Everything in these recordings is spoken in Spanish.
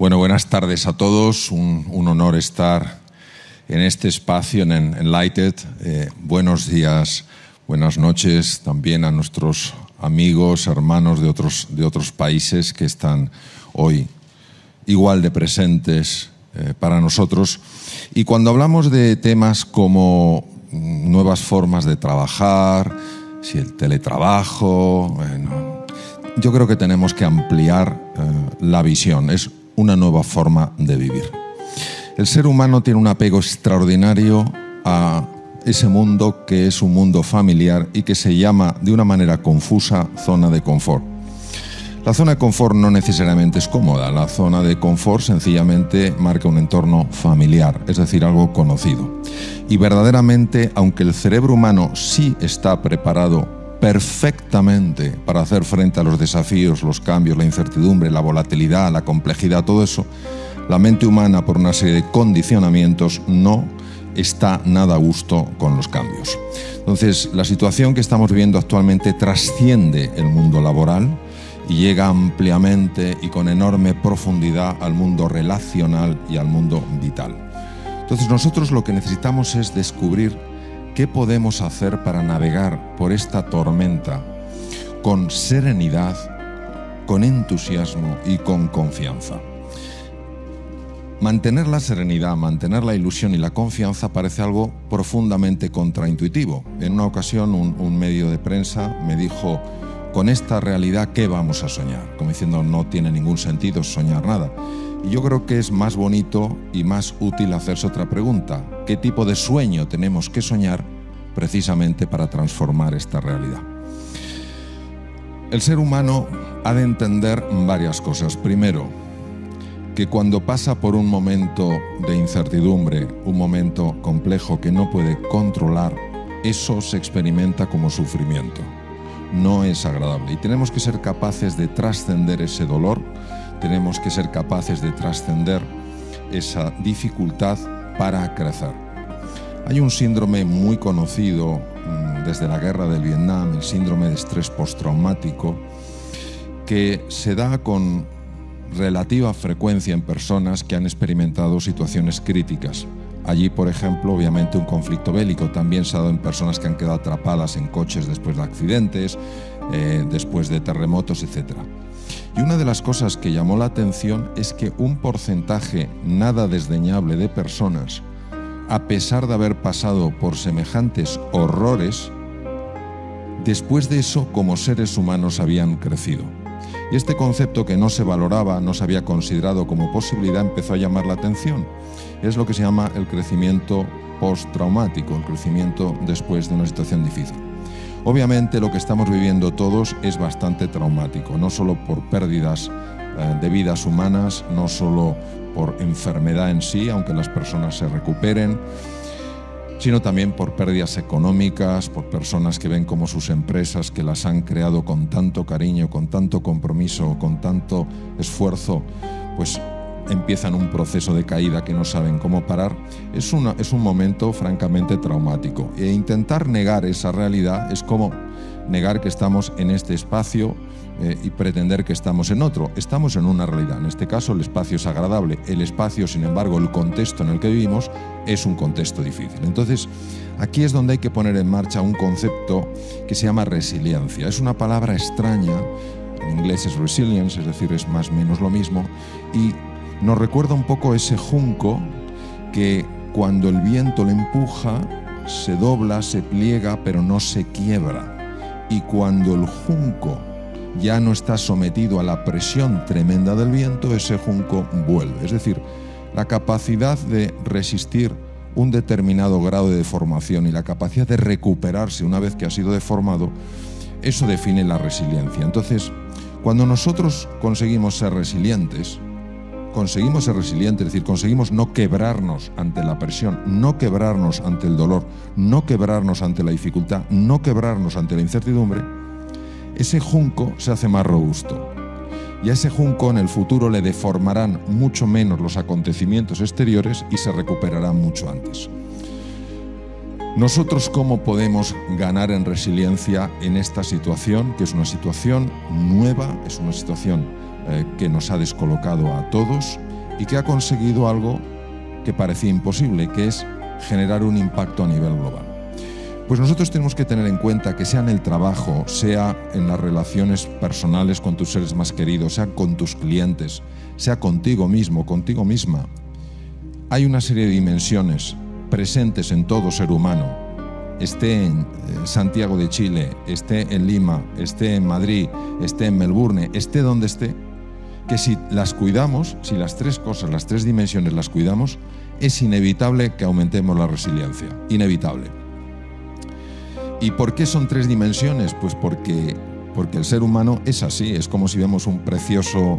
Bueno, buenas tardes a todos. Un, honor estar en este espacio en Enlighted. Eh, buenos días, buenas noches también a nuestros amigos, hermanos de otros, de otros países que están hoy igual de presentes eh, para nosotros. Y cuando hablamos de temas como nuevas formas de trabajar, si el teletrabajo, bueno, yo creo que tenemos que ampliar eh, la visión. Una nueva forma de vivir. El ser humano tiene un apego extraordinario a ese mundo que es un mundo familiar y que se llama de una manera confusa zona de confort. La zona de confort no necesariamente es cómoda, la zona de confort sencillamente marca un entorno familiar, es decir, algo conocido. Y verdaderamente, aunque el cerebro humano sí está preparado perfectamente para hacer frente a los desafíos, los cambios, la incertidumbre, la volatilidad, la complejidad, todo eso, la mente humana, por una serie de condicionamientos, no está nada a gusto con los cambios. Entonces, la situación que estamos viviendo actualmente trasciende el mundo laboral y llega ampliamente y con enorme profundidad al mundo relacional y al mundo vital. Entonces, nosotros lo que necesitamos es descubrir qué podemos hacer para navegar por esta tormenta con serenidad, con entusiasmo y con confianza. Mantener la serenidad, mantener la ilusión y la confianza parece algo profundamente contraintuitivo. En una ocasión un, medio de prensa me dijo, con esta realidad, ¿qué vamos a soñar? Como diciendo, no tiene ningún sentido soñar nada. Yo creo que es más bonito y más útil hacerse otra pregunta. ¿Qué tipo de sueño tenemos que soñar precisamente para transformar esta realidad? El ser humano ha de entender varias cosas. Primero, que cuando pasa por un momento de incertidumbre, un momento complejo que no puede controlar, eso se experimenta como sufrimiento. No es agradable y tenemos que ser capaces de trascender ese dolor, tenemos que ser capaces de trascender esa dificultad para crecer. Hay un síndrome muy conocido mm, desde la guerra del Vietnam, el síndrome de estrés postraumático, que se da con relativa frecuencia en personas que han experimentado situaciones críticas. Allí, por ejemplo, obviamente un conflicto bélico también se ha dado en personas que han quedado atrapadas en coches después de accidentes, eh, después de terremotos, etc. Y una de las cosas que llamó la atención es que un porcentaje nada desdeñable de personas, a pesar de haber pasado por semejantes horrores, después de eso como seres humanos habían crecido. Y este concepto que no se valoraba, no se había considerado como posibilidad, empezó a llamar la atención. Es lo que se llama el crecimiento postraumático, el crecimiento después de una situación difícil. Obviamente lo que estamos viviendo todos es bastante traumático, no solo por pérdidas eh, de vidas humanas, no solo por enfermedad en sí, aunque las personas se recuperen, sino también por pérdidas económicas, por personas que ven como sus empresas que las han creado con tanto cariño, con tanto compromiso, con tanto esfuerzo, pues empiezan un proceso de caída que no saben cómo parar, es, una, es un momento francamente traumático. E intentar negar esa realidad es como negar que estamos en este espacio eh, y pretender que estamos en otro. Estamos en una realidad. En este caso el espacio es agradable. El espacio, sin embargo, el contexto en el que vivimos es un contexto difícil. Entonces, aquí es donde hay que poner en marcha un concepto que se llama resiliencia. Es una palabra extraña. En inglés es resilience, es decir, es más o menos lo mismo. Y nos recuerda un poco ese junco que cuando el viento le empuja, se dobla, se pliega, pero no se quiebra. Y cuando el junco ya no está sometido a la presión tremenda del viento, ese junco vuelve. Es decir, la capacidad de resistir un determinado grado de deformación y la capacidad de recuperarse una vez que ha sido deformado, eso define la resiliencia. Entonces, cuando nosotros conseguimos ser resilientes, conseguimos ser resilientes, es decir, conseguimos no quebrarnos ante la presión, no quebrarnos ante el dolor, no quebrarnos ante la dificultad, no quebrarnos ante la incertidumbre, ese junco se hace más robusto. Y a ese junco en el futuro le deformarán mucho menos los acontecimientos exteriores y se recuperará mucho antes. Nosotros cómo podemos ganar en resiliencia en esta situación, que es una situación nueva, es una situación eh, que nos ha descolocado a todos y que ha conseguido algo que parecía imposible, que es generar un impacto a nivel global. Pues nosotros tenemos que tener en cuenta que sea en el trabajo, sea en las relaciones personales con tus seres más queridos, sea con tus clientes, sea contigo mismo, contigo misma, hay una serie de dimensiones presentes en todo ser humano, esté en eh, Santiago de Chile, esté en Lima, esté en Madrid, esté en Melbourne, esté donde esté, que si las cuidamos, si las tres cosas, las tres dimensiones las cuidamos, es inevitable que aumentemos la resiliencia, inevitable. ¿Y por qué son tres dimensiones? Pues porque, porque el ser humano es así, es como si vemos un precioso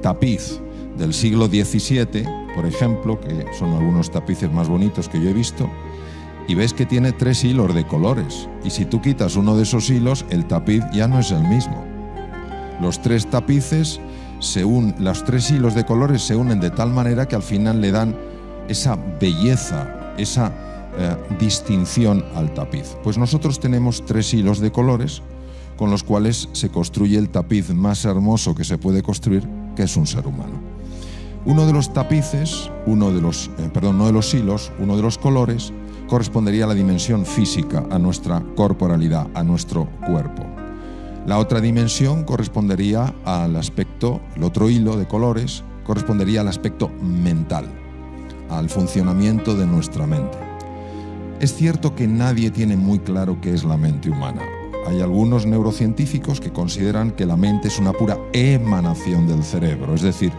tapiz del siglo XVII, por ejemplo, que son algunos tapices más bonitos que yo he visto, y ves que tiene tres hilos de colores, y si tú quitas uno de esos hilos, el tapiz ya no es el mismo. Los tres tapices, se unen, los tres hilos de colores se unen de tal manera que al final le dan esa belleza, esa eh, distinción al tapiz. Pues nosotros tenemos tres hilos de colores con los cuales se construye el tapiz más hermoso que se puede construir, que es un ser humano. Uno de los tapices, uno de los, eh, perdón, no de los hilos, uno de los colores, correspondería a la dimensión física, a nuestra corporalidad, a nuestro cuerpo. La otra dimensión correspondería al aspecto, el otro hilo de colores, correspondería al aspecto mental, al funcionamiento de nuestra mente. Es cierto que nadie tiene muy claro qué es la mente humana. Hay algunos neurocientíficos que consideran que la mente es una pura emanación del cerebro, es decir,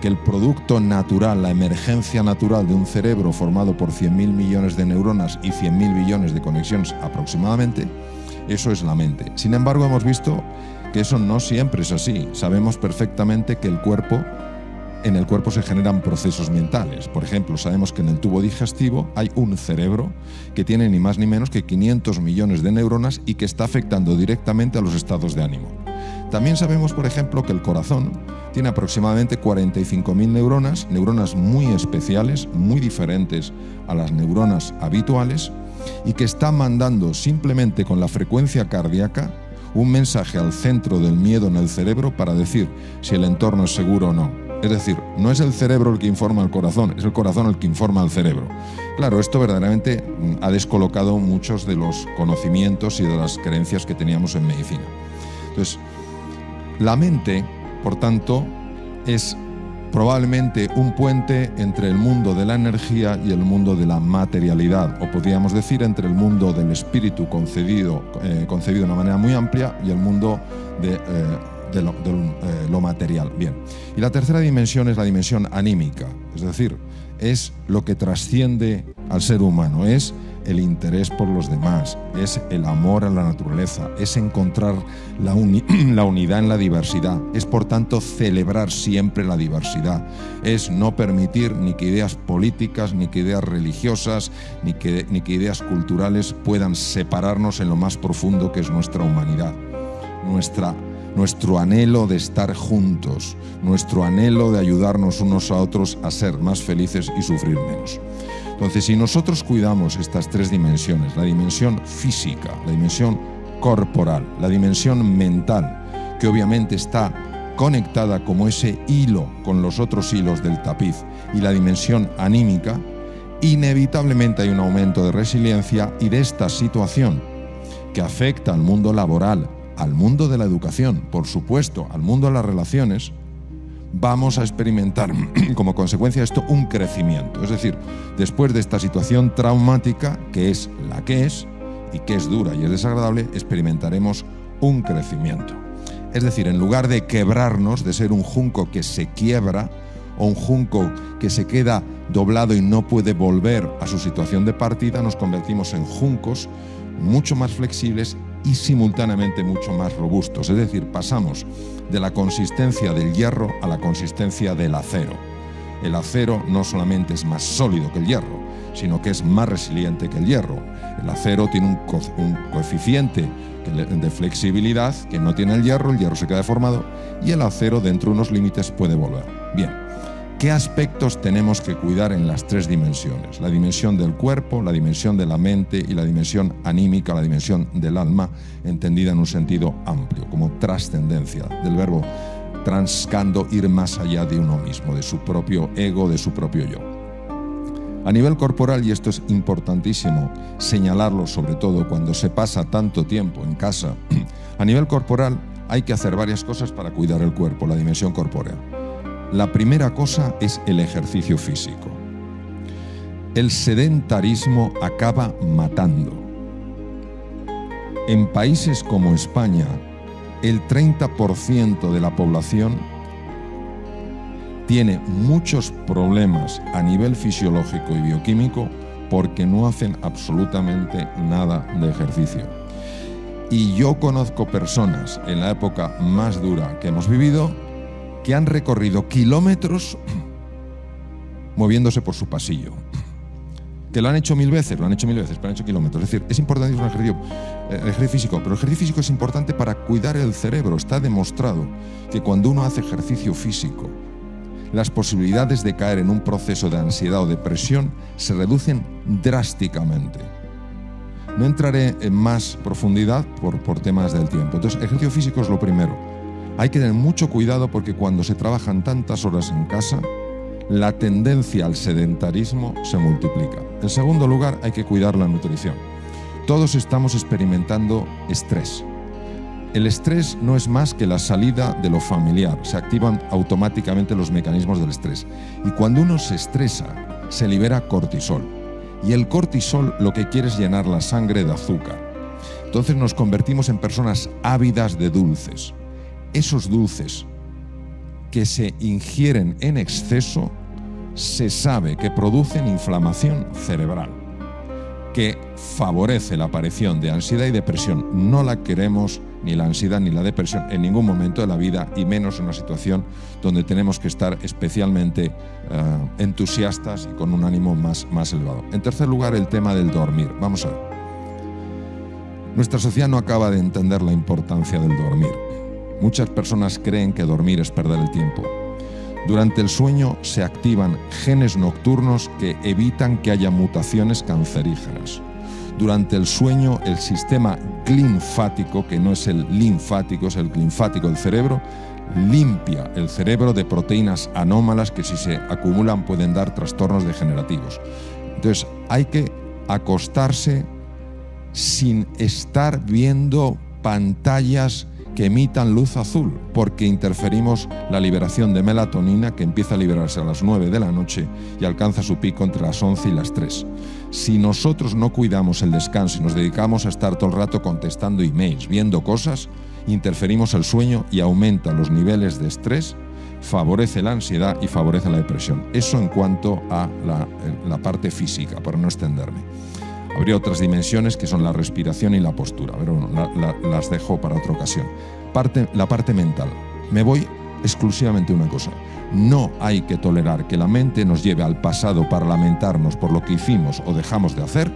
que el producto natural, la emergencia natural de un cerebro formado por 100.000 millones de neuronas y 100.000 billones de conexiones aproximadamente, eso es la mente. Sin embargo, hemos visto que eso no siempre es así. Sabemos perfectamente que el cuerpo en el cuerpo se generan procesos mentales. Por ejemplo, sabemos que en el tubo digestivo hay un cerebro que tiene ni más ni menos que 500 millones de neuronas y que está afectando directamente a los estados de ánimo. También sabemos, por ejemplo, que el corazón tiene aproximadamente 45.000 neuronas, neuronas muy especiales, muy diferentes a las neuronas habituales, y que está mandando simplemente con la frecuencia cardíaca un mensaje al centro del miedo en el cerebro para decir si el entorno es seguro o no. Es decir, no es el cerebro el que informa al corazón, es el corazón el que informa al cerebro. Claro, esto verdaderamente mm, ha descolocado muchos de los conocimientos y de las creencias que teníamos en medicina. Entonces, la mente, por tanto, es probablemente un puente entre el mundo de la energía y el mundo de la materialidad, o podríamos decir entre el mundo del espíritu concebido, eh, concebido de una manera muy amplia y el mundo de... Eh, de eh, lo, material. Bien. Y la tercera dimensión es la dimensión anímica, es decir, es lo que trasciende al ser humano, es el interés por los demás, es el amor a la naturaleza, es encontrar la, unidad en la diversidad, es por tanto celebrar siempre la diversidad, es no permitir ni que ideas políticas, ni que ideas religiosas, ni que, ni que ideas culturales puedan separarnos en lo más profundo que es nuestra humanidad, nuestra nuestro anhelo de estar juntos, nuestro anhelo de ayudarnos unos a otros a ser más felices y sufrir menos. Entonces, si nosotros cuidamos estas tres dimensiones, la dimensión física, la dimensión corporal, la dimensión mental, que obviamente está conectada como ese hilo con los otros hilos del tapiz, y la dimensión anímica, inevitablemente hay un aumento de resiliencia y de esta situación que afecta al mundo laboral, al mundo de la educación, por supuesto, al mundo de las relaciones, vamos a experimentar como consecuencia de esto un crecimiento. Es decir, después de esta situación traumática, que es la que es, y que es dura y es desagradable, experimentaremos un crecimiento. Es decir, en lugar de quebrarnos, de ser un junco que se quiebra, o un junco que se queda doblado y no puede volver a su situación de partida, nos convertimos en juncos mucho más flexibles y simultáneamente mucho más robustos. Es decir, pasamos de la consistencia del hierro a la consistencia del acero. El acero no solamente es más sólido que el hierro, sino que es más resiliente que el hierro. El acero tiene un, coeficiente de flexibilidad que no tiene el hierro, el hierro se queda deformado y el acero dentro de unos límites puede volver. Bien, ¿Qué aspectos tenemos que cuidar en las tres dimensiones? La dimensión del cuerpo, la dimensión de la mente y la dimensión anímica, la dimensión del alma, entendida en un sentido amplio, como trascendencia del verbo transcando ir más allá de uno mismo, de su propio ego, de su propio yo. A nivel corporal, y esto es importantísimo señalarlo sobre todo cuando se pasa tanto tiempo en casa, a nivel corporal hay que hacer varias cosas para cuidar el cuerpo, la dimensión corpórea. La primera cosa es el ejercicio físico. El sedentarismo acaba matando. En países como España, el 30% de la población tiene muchos problemas a nivel fisiológico y bioquímico porque no hacen absolutamente nada de ejercicio. Y yo conozco personas en la época más dura que hemos vivido que han recorrido kilómetros moviéndose por su pasillo. Que lo han hecho mil veces, lo han hecho mil veces, pero han hecho kilómetros. Es decir, es importante ejercicio, el ejercicio físico, pero el ejercicio físico es importante para cuidar el cerebro. Está demostrado que cuando uno hace ejercicio físico, las posibilidades de caer en un proceso de ansiedad o depresión se reducen drásticamente. No entraré en más profundidad por, por temas del tiempo. Entonces, ejercicio físico es lo primero. Hay que tener mucho cuidado porque cuando se trabajan tantas horas en casa, la tendencia al sedentarismo se multiplica. En segundo lugar, hay que cuidar la nutrición. Todos estamos experimentando estrés. El estrés no es más que la salida de lo familiar, se activan automáticamente los mecanismos del estrés. Y cuando uno se estresa, se libera cortisol. Y el cortisol lo que quiere es llenar la sangre de azúcar. Entonces nos convertimos en personas ávidas de dulces. Esos dulces que se ingieren en exceso se sabe que producen inflamación cerebral, que favorece la aparición de ansiedad y depresión. No la queremos ni la ansiedad ni la depresión en ningún momento de la vida y menos en una situación donde tenemos que estar especialmente eh, entusiastas y con un ánimo más, más elevado. En tercer lugar, el tema del dormir. Vamos a ver. Nuestra sociedad no acaba de entender la importancia del dormir. Muchas personas creen que dormir es perder el tiempo. Durante el sueño se activan genes nocturnos que evitan que haya mutaciones cancerígenas. Durante el sueño el sistema linfático, que no es el linfático, es el linfático del cerebro, limpia el cerebro de proteínas anómalas que si se acumulan pueden dar trastornos degenerativos. Entonces hay que acostarse sin estar viendo pantallas que emitan luz azul, porque interferimos la liberación de melatonina que empieza a liberarse a las 9 de la noche y alcanza su pico entre las 11 y las 3. Si nosotros no cuidamos el descanso y nos dedicamos a estar todo el rato contestando emails, viendo cosas, interferimos el sueño y aumenta los niveles de estrés, favorece la ansiedad y favorece la depresión. Eso en cuanto a la, la parte física, para no extenderme. Habría otras dimensiones que son la respiración y la postura, pero las dejo para otra ocasión. Parte, la parte mental. Me voy exclusivamente a una cosa. No hay que tolerar que la mente nos lleve al pasado para lamentarnos por lo que hicimos o dejamos de hacer,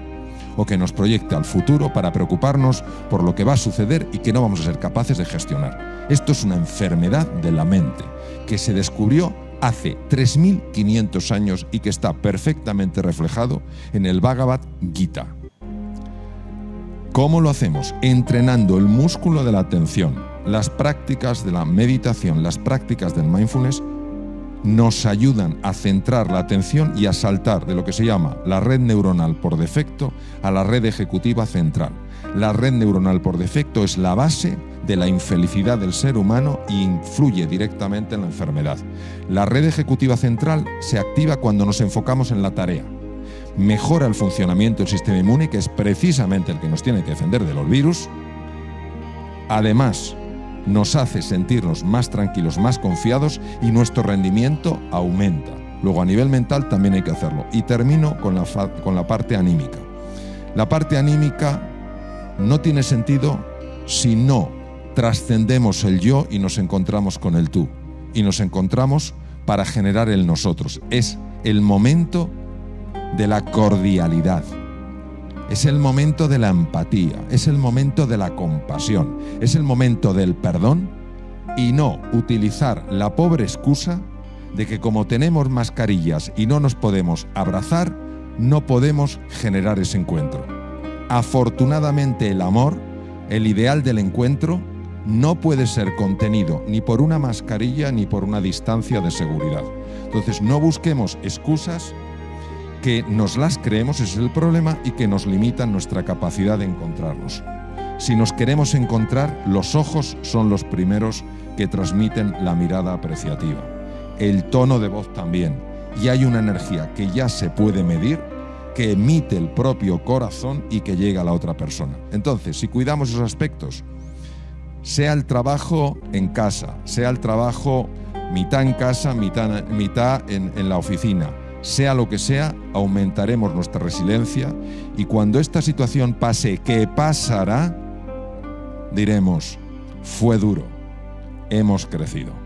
o que nos proyecte al futuro para preocuparnos por lo que va a suceder y que no vamos a ser capaces de gestionar. Esto es una enfermedad de la mente que se descubrió hace 3.500 años y que está perfectamente reflejado en el Bhagavad Gita. ¿Cómo lo hacemos? Entrenando el músculo de la atención. Las prácticas de la meditación, las prácticas del mindfulness nos ayudan a centrar la atención y a saltar de lo que se llama la red neuronal por defecto a la red ejecutiva central. La red neuronal por defecto es la base de la infelicidad del ser humano e influye directamente en la enfermedad. La red ejecutiva central se activa cuando nos enfocamos en la tarea. Mejora el funcionamiento del sistema inmune, que es precisamente el que nos tiene que defender de los virus. Además, nos hace sentirnos más tranquilos, más confiados y nuestro rendimiento aumenta. Luego a nivel mental también hay que hacerlo. Y termino con la, con la parte anímica. La parte anímica no tiene sentido si no trascendemos el yo y nos encontramos con el tú. Y nos encontramos para generar el nosotros. Es el momento de la cordialidad. Es el momento de la empatía, es el momento de la compasión, es el momento del perdón y no utilizar la pobre excusa de que como tenemos mascarillas y no nos podemos abrazar, no podemos generar ese encuentro. Afortunadamente el amor, el ideal del encuentro, no puede ser contenido ni por una mascarilla ni por una distancia de seguridad. Entonces no busquemos excusas que nos las creemos, ese es el problema, y que nos limitan nuestra capacidad de encontrarnos. Si nos queremos encontrar, los ojos son los primeros que transmiten la mirada apreciativa. El tono de voz también. Y hay una energía que ya se puede medir, que emite el propio corazón y que llega a la otra persona. Entonces, si cuidamos esos aspectos, sea el trabajo en casa, sea el trabajo mitad en casa, mitad, mitad en, en la oficina, sea lo que sea, aumentaremos nuestra resiliencia y cuando esta situación pase, ¿qué pasará? Diremos, fue duro, hemos crecido.